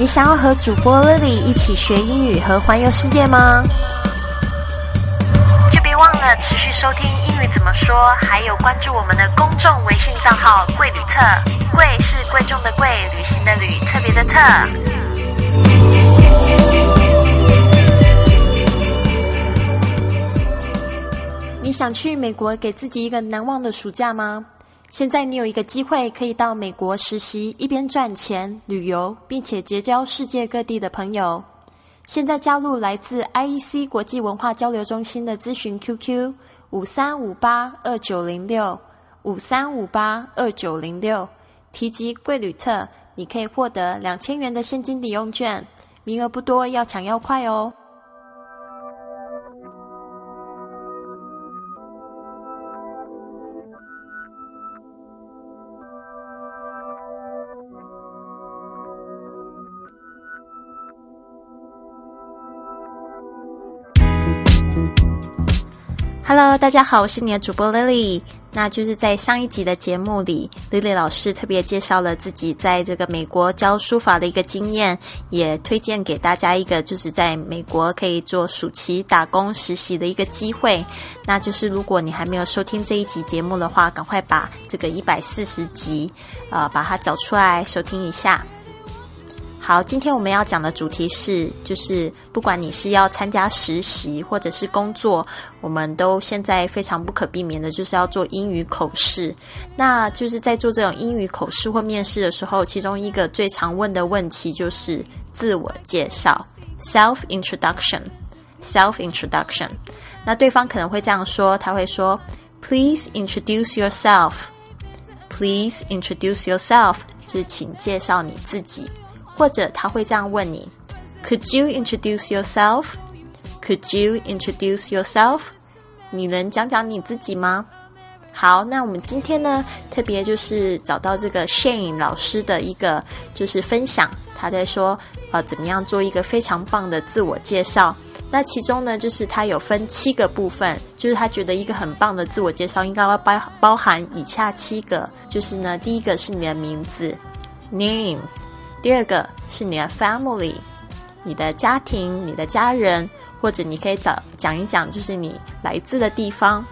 你想要和主播 Lily 一起学英语和环游世界吗？就别忘了持续收听英语怎么说，还有关注我们的公众微信账号“贵旅特”。贵是贵重的贵，旅行的旅，特别的特。你想去美国给自己一个难忘的暑假吗？现在你有一个机会可以到美国实习，一边赚钱、旅游，并且结交世界各地的朋友。现在加入来自 IEC 国际文化交流中心的咨询 QQ 五三五八二九零六五三五八二九零六，提及贵旅特，你可以获得两千元的现金抵用券，名额不多，要抢要快哦。Hello，大家好，我是你的主播 Lily。那就是在上一集的节目里，Lily 老师特别介绍了自己在这个美国教书法的一个经验，也推荐给大家一个就是在美国可以做暑期打工实习的一个机会。那就是如果你还没有收听这一集节目的话，赶快把这个一百四十集，呃，把它找出来收听一下。好，今天我们要讲的主题是，就是不管你是要参加实习或者是工作，我们都现在非常不可避免的，就是要做英语口试。那就是在做这种英语口试或面试的时候，其中一个最常问的问题就是自我介绍 （self introduction）。self introduction，那对方可能会这样说，他会说：“Please introduce yourself. Please introduce yourself.” 就是请介绍你自己。或者他会这样问你：Could you introduce yourself? Could you introduce yourself? 你能讲讲你自己吗？好，那我们今天呢，特别就是找到这个 Shane 老师的一个就是分享，他在说呃怎么样做一个非常棒的自我介绍。那其中呢，就是他有分七个部分，就是他觉得一个很棒的自我介绍应该要包包含以下七个，就是呢，第一个是你的名字，name。第二个是你的 family，你的家庭、你的家人，或者你可以找讲一讲，就是你来自的地方。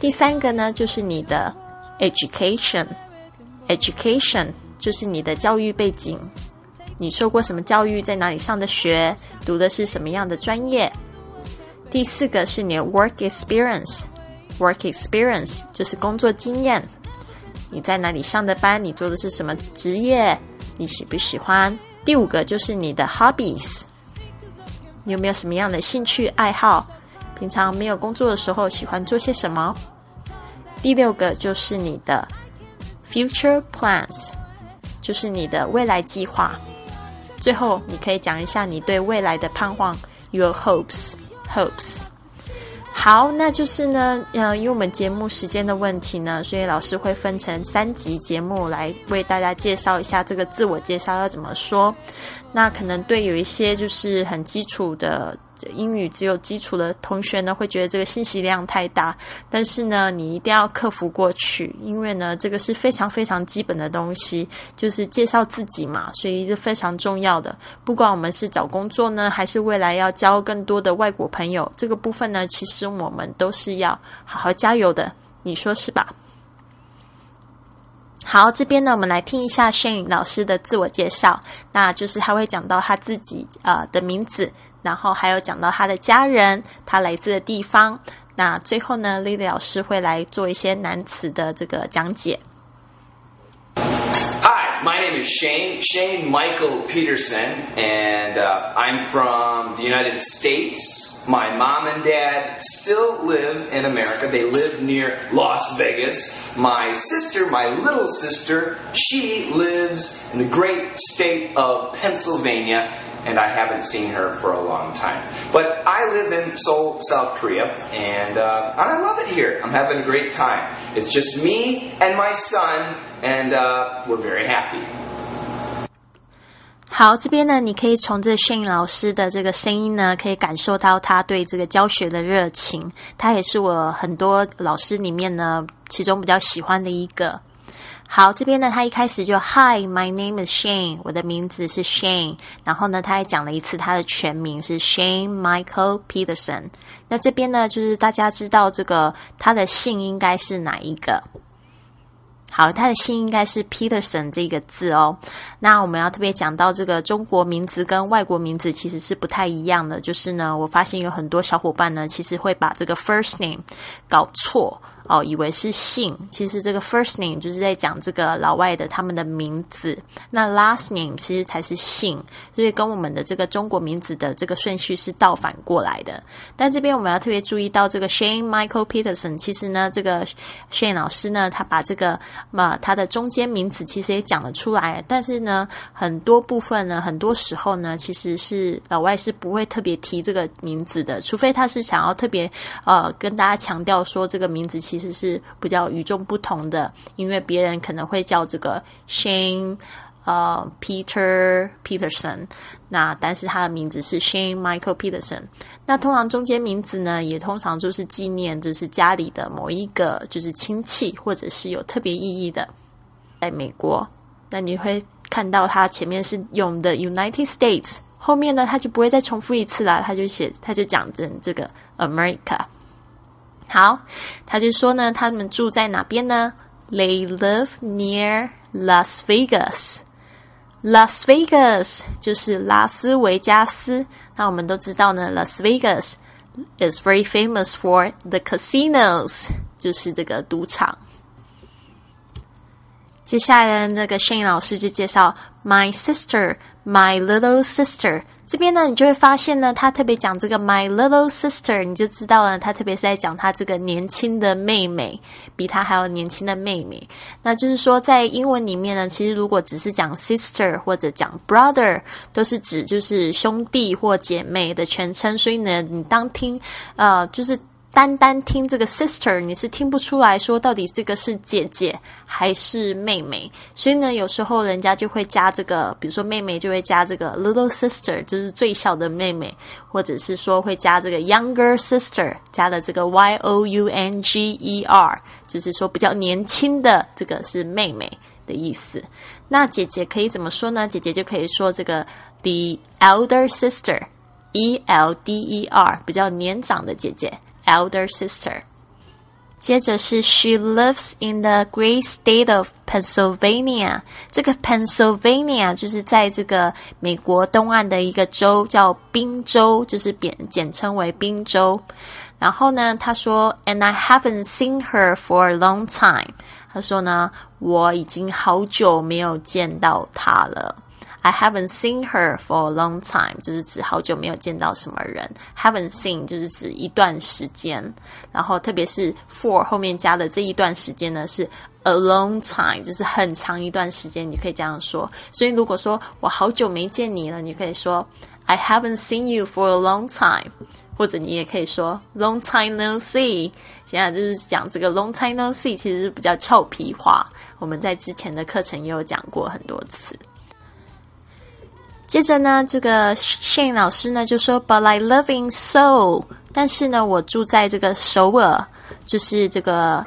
第三个呢，就是你的 education，education 就是你的教育背景，你受过什么教育，在哪里上的学，读的是什么样的专业。第四个是你的 work experience，work experience 就是工作经验，你在哪里上的班，你做的是什么职业。你喜不喜欢？第五个就是你的 hobbies，你有没有什么样的兴趣爱好？平常没有工作的时候喜欢做些什么？第六个就是你的 future plans，就是你的未来计划。最后，你可以讲一下你对未来的盼望，your hopes，hopes。好，那就是呢，呃，因为我们节目时间的问题呢，所以老师会分成三集节目来为大家介绍一下这个自我介绍要怎么说。那可能对有一些就是很基础的。英语只有基础的同学呢，会觉得这个信息量太大，但是呢，你一定要克服过去，因为呢，这个是非常非常基本的东西，就是介绍自己嘛，所以是非常重要的。不管我们是找工作呢，还是未来要交更多的外国朋友，这个部分呢，其实我们都是要好好加油的，你说是吧？好，这边呢，我们来听一下 Shane 老师的自我介绍，那就是他会讲到他自己呃的名字。然后还有讲到他的家人，他来自的地方。那最后呢，Lily 老师会来做一些难词的这个讲解。Hi, my name is Shane Shane Michael Peterson, and uh, I'm from the United States. My mom and dad still live in America. They live near Las Vegas. My sister, my little sister, she lives in the great state of Pennsylvania and I haven't seen her for a long time. But I live in Seoul, South Korea, and, uh, and I love it here. I'm having a great time. It's just me and my son, and uh, we're very happy. 好，这边呢，你可以从这 Shane 老师的这个声音呢，可以感受到他对这个教学的热情。他也是我很多老师里面呢，其中比较喜欢的一个。 好，这边呢，他一开始就 Hi，my name is Shane，我的名字是 Shane。然后呢，他还讲了一次他的全名是 Shane Michael Peterson。那这边呢，就是大家知道这个他的姓应该是哪一个？好，他的姓应该是 Peterson 这个字哦。那我们要特别讲到这个中国名字跟外国名字其实是不太一样的，就是呢，我发现有很多小伙伴呢，其实会把这个 first name 搞错。哦，以为是姓，其实这个 first name 就是在讲这个老外的他们的名字，那 last name 其实才是姓，所以跟我们的这个中国名字的这个顺序是倒反过来的。但这边我们要特别注意到，这个 Shane Michael Peterson，其实呢，这个 Shane 老师呢，他把这个嘛它的中间名字其实也讲得出来，但是呢，很多部分呢，很多时候呢，其实是老外是不会特别提这个名字的，除非他是想要特别呃跟大家强调说这个名字。其实是比较与众不同的，因为别人可能会叫这个 Shane，呃，Peter Peterson，那但是他的名字是 Shane Michael Peterson。那通常中间名字呢，也通常就是纪念就是家里的某一个就是亲戚，或者是有特别意义的。在美国，那你会看到他前面是用的 United States，后面呢他就不会再重复一次了，他就写他就讲成这个 America。好，他就说呢，他们住在哪边呢？They live near Las Vegas. Las Vegas 就是拉斯维加斯。那我们都知道呢，Las Vegas is very famous for the casinos，就是这个赌场。接下来呢，那个 Shane 老师就介绍 My sister, my little sister。这边呢，你就会发现呢，他特别讲这个 my little sister，你就知道了，他特别是在讲他这个年轻的妹妹，比他还要年轻的妹妹。那就是说，在英文里面呢，其实如果只是讲 sister 或者讲 brother，都是指就是兄弟或姐妹的全称。所以呢，你当听呃，就是。单单听这个 sister，你是听不出来说到底这个是姐姐还是妹妹。所以呢，有时候人家就会加这个，比如说妹妹就会加这个 little sister，就是最小的妹妹，或者是说会加这个 younger sister，加了这个 y o u n g e r，就是说比较年轻的这个是妹妹的意思。那姐姐可以怎么说呢？姐姐就可以说这个 the elder sister，e l d e r，比较年长的姐姐。elder sister。接着是 She lives in the great state of Pennsylvania。这个 Pennsylvania 就是在这个美国东岸的一个州，叫宾州，就是简简称为宾州。然后呢，他说，And I haven't seen her for a long time。他说呢，我已经好久没有见到她了。 I haven't seen her for a long time，就是指好久没有见到什么人。Haven't seen 就是指一段时间，然后特别是 for 后面加的这一段时间呢是 a long time，就是很长一段时间，你可以这样说。所以如果说我好久没见你了，你可以说 I haven't seen you for a long time，或者你也可以说 long time no see。现在就是讲这个 long time no see，其实是比较俏皮话。我们在之前的课程也有讲过很多次。接着呢，这个 Shane 老师呢就说，But I live in Seoul，但是呢，我住在这个首尔，就是这个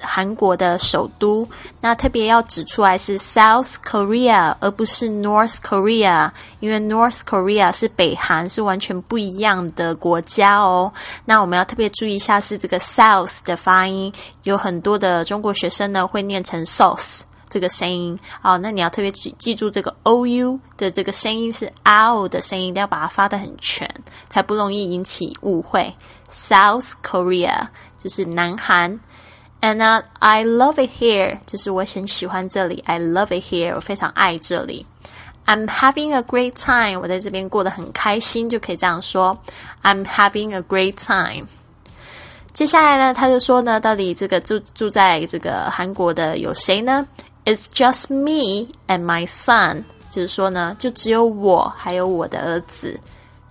韩国的首都。那特别要指出来是 South Korea，而不是 North Korea，因为 North Korea 是北韩，是完全不一样的国家哦。那我们要特别注意一下是这个 South 的发音，有很多的中国学生呢会念成 South。这个声音哦，那你要特别记记住这个 o u 的这个声音是 ow 的声音，一定要把它发的很全，才不容易引起误会。South Korea 就是南韩，and I love it here 就是我很喜欢这里，I love it here 我非常爱这里。I'm having a great time 我在这边过得很开心，就可以这样说。I'm having a great time。接下来呢，他就说呢，到底这个住住在这个韩国的有谁呢？It's just me and my son，就是说呢，就只有我还有我的儿子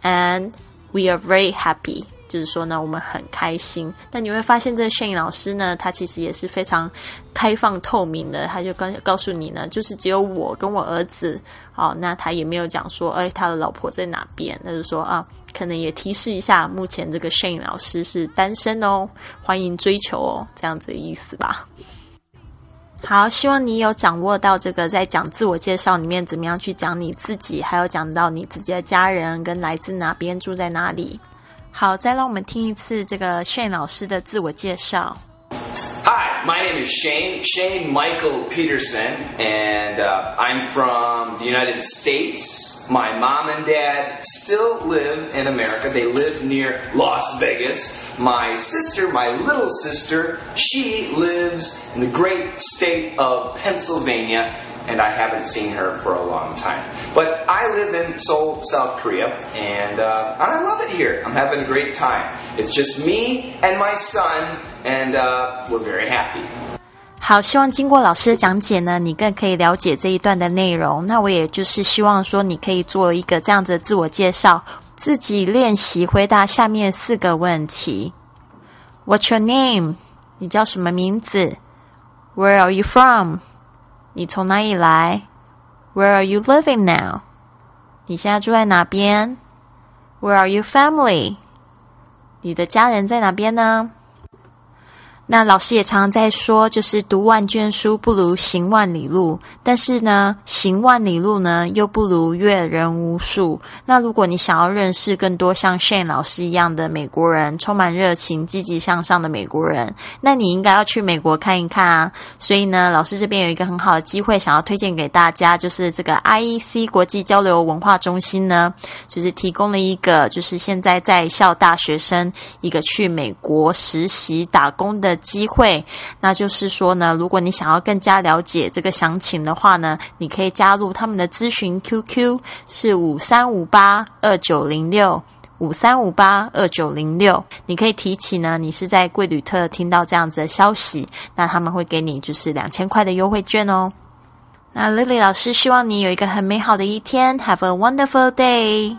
，and we are very happy，就是说呢，我们很开心。但你会发现，这个 Shane 老师呢，他其实也是非常开放透明的，他就跟告诉你呢，就是只有我跟我儿子，好，那他也没有讲说，哎，他的老婆在哪边，那就说啊，可能也提示一下，目前这个 Shane 老师是单身哦，欢迎追求哦，这样子的意思吧。好，希望你有掌握到这个在讲自我介绍里面怎么样去讲你自己，还有讲到你自己的家人跟来自哪边，住在哪里。好，再让我们听一次这个 shn 老师的自我介绍。My name is Shane, Shane Michael Peterson, and uh, I'm from the United States. My mom and dad still live in America. They live near Las Vegas. My sister, my little sister, she lives in the great state of Pennsylvania and I haven't seen her for a long time. But I live in Seoul, South Korea, and, uh, and I love it here. I'm having a great time. It's just me and my son, and uh, we're very happy. 好，希望经过老师的讲解呢，你更可以了解这一段的内容。那我也就是希望说，你可以做一个这样子的自我介绍，自己练习回答下面四个问题：What's your name？你叫什么名字？Where are you from？ 你从哪里来？Where are you living now？你现在住在哪边？Where are your family？你的家人在哪边呢？那老师也常常在说，就是读万卷书不如行万里路，但是呢，行万里路呢又不如阅人无数。那如果你想要认识更多像 Shane 老师一样的美国人，充满热情、积极向上的美国人，那你应该要去美国看一看啊。所以呢，老师这边有一个很好的机会，想要推荐给大家，就是这个 IEC 国际交流文化中心呢，就是提供了一个，就是现在在校大学生一个去美国实习打工的。机会，那就是说呢，如果你想要更加了解这个详情的话呢，你可以加入他们的咨询 QQ 是五三五八二九零六五三五八二九零六，你可以提起呢，你是在贵旅特听到这样子的消息，那他们会给你就是两千块的优惠券哦。那 Lily 老师希望你有一个很美好的一天，Have a wonderful day。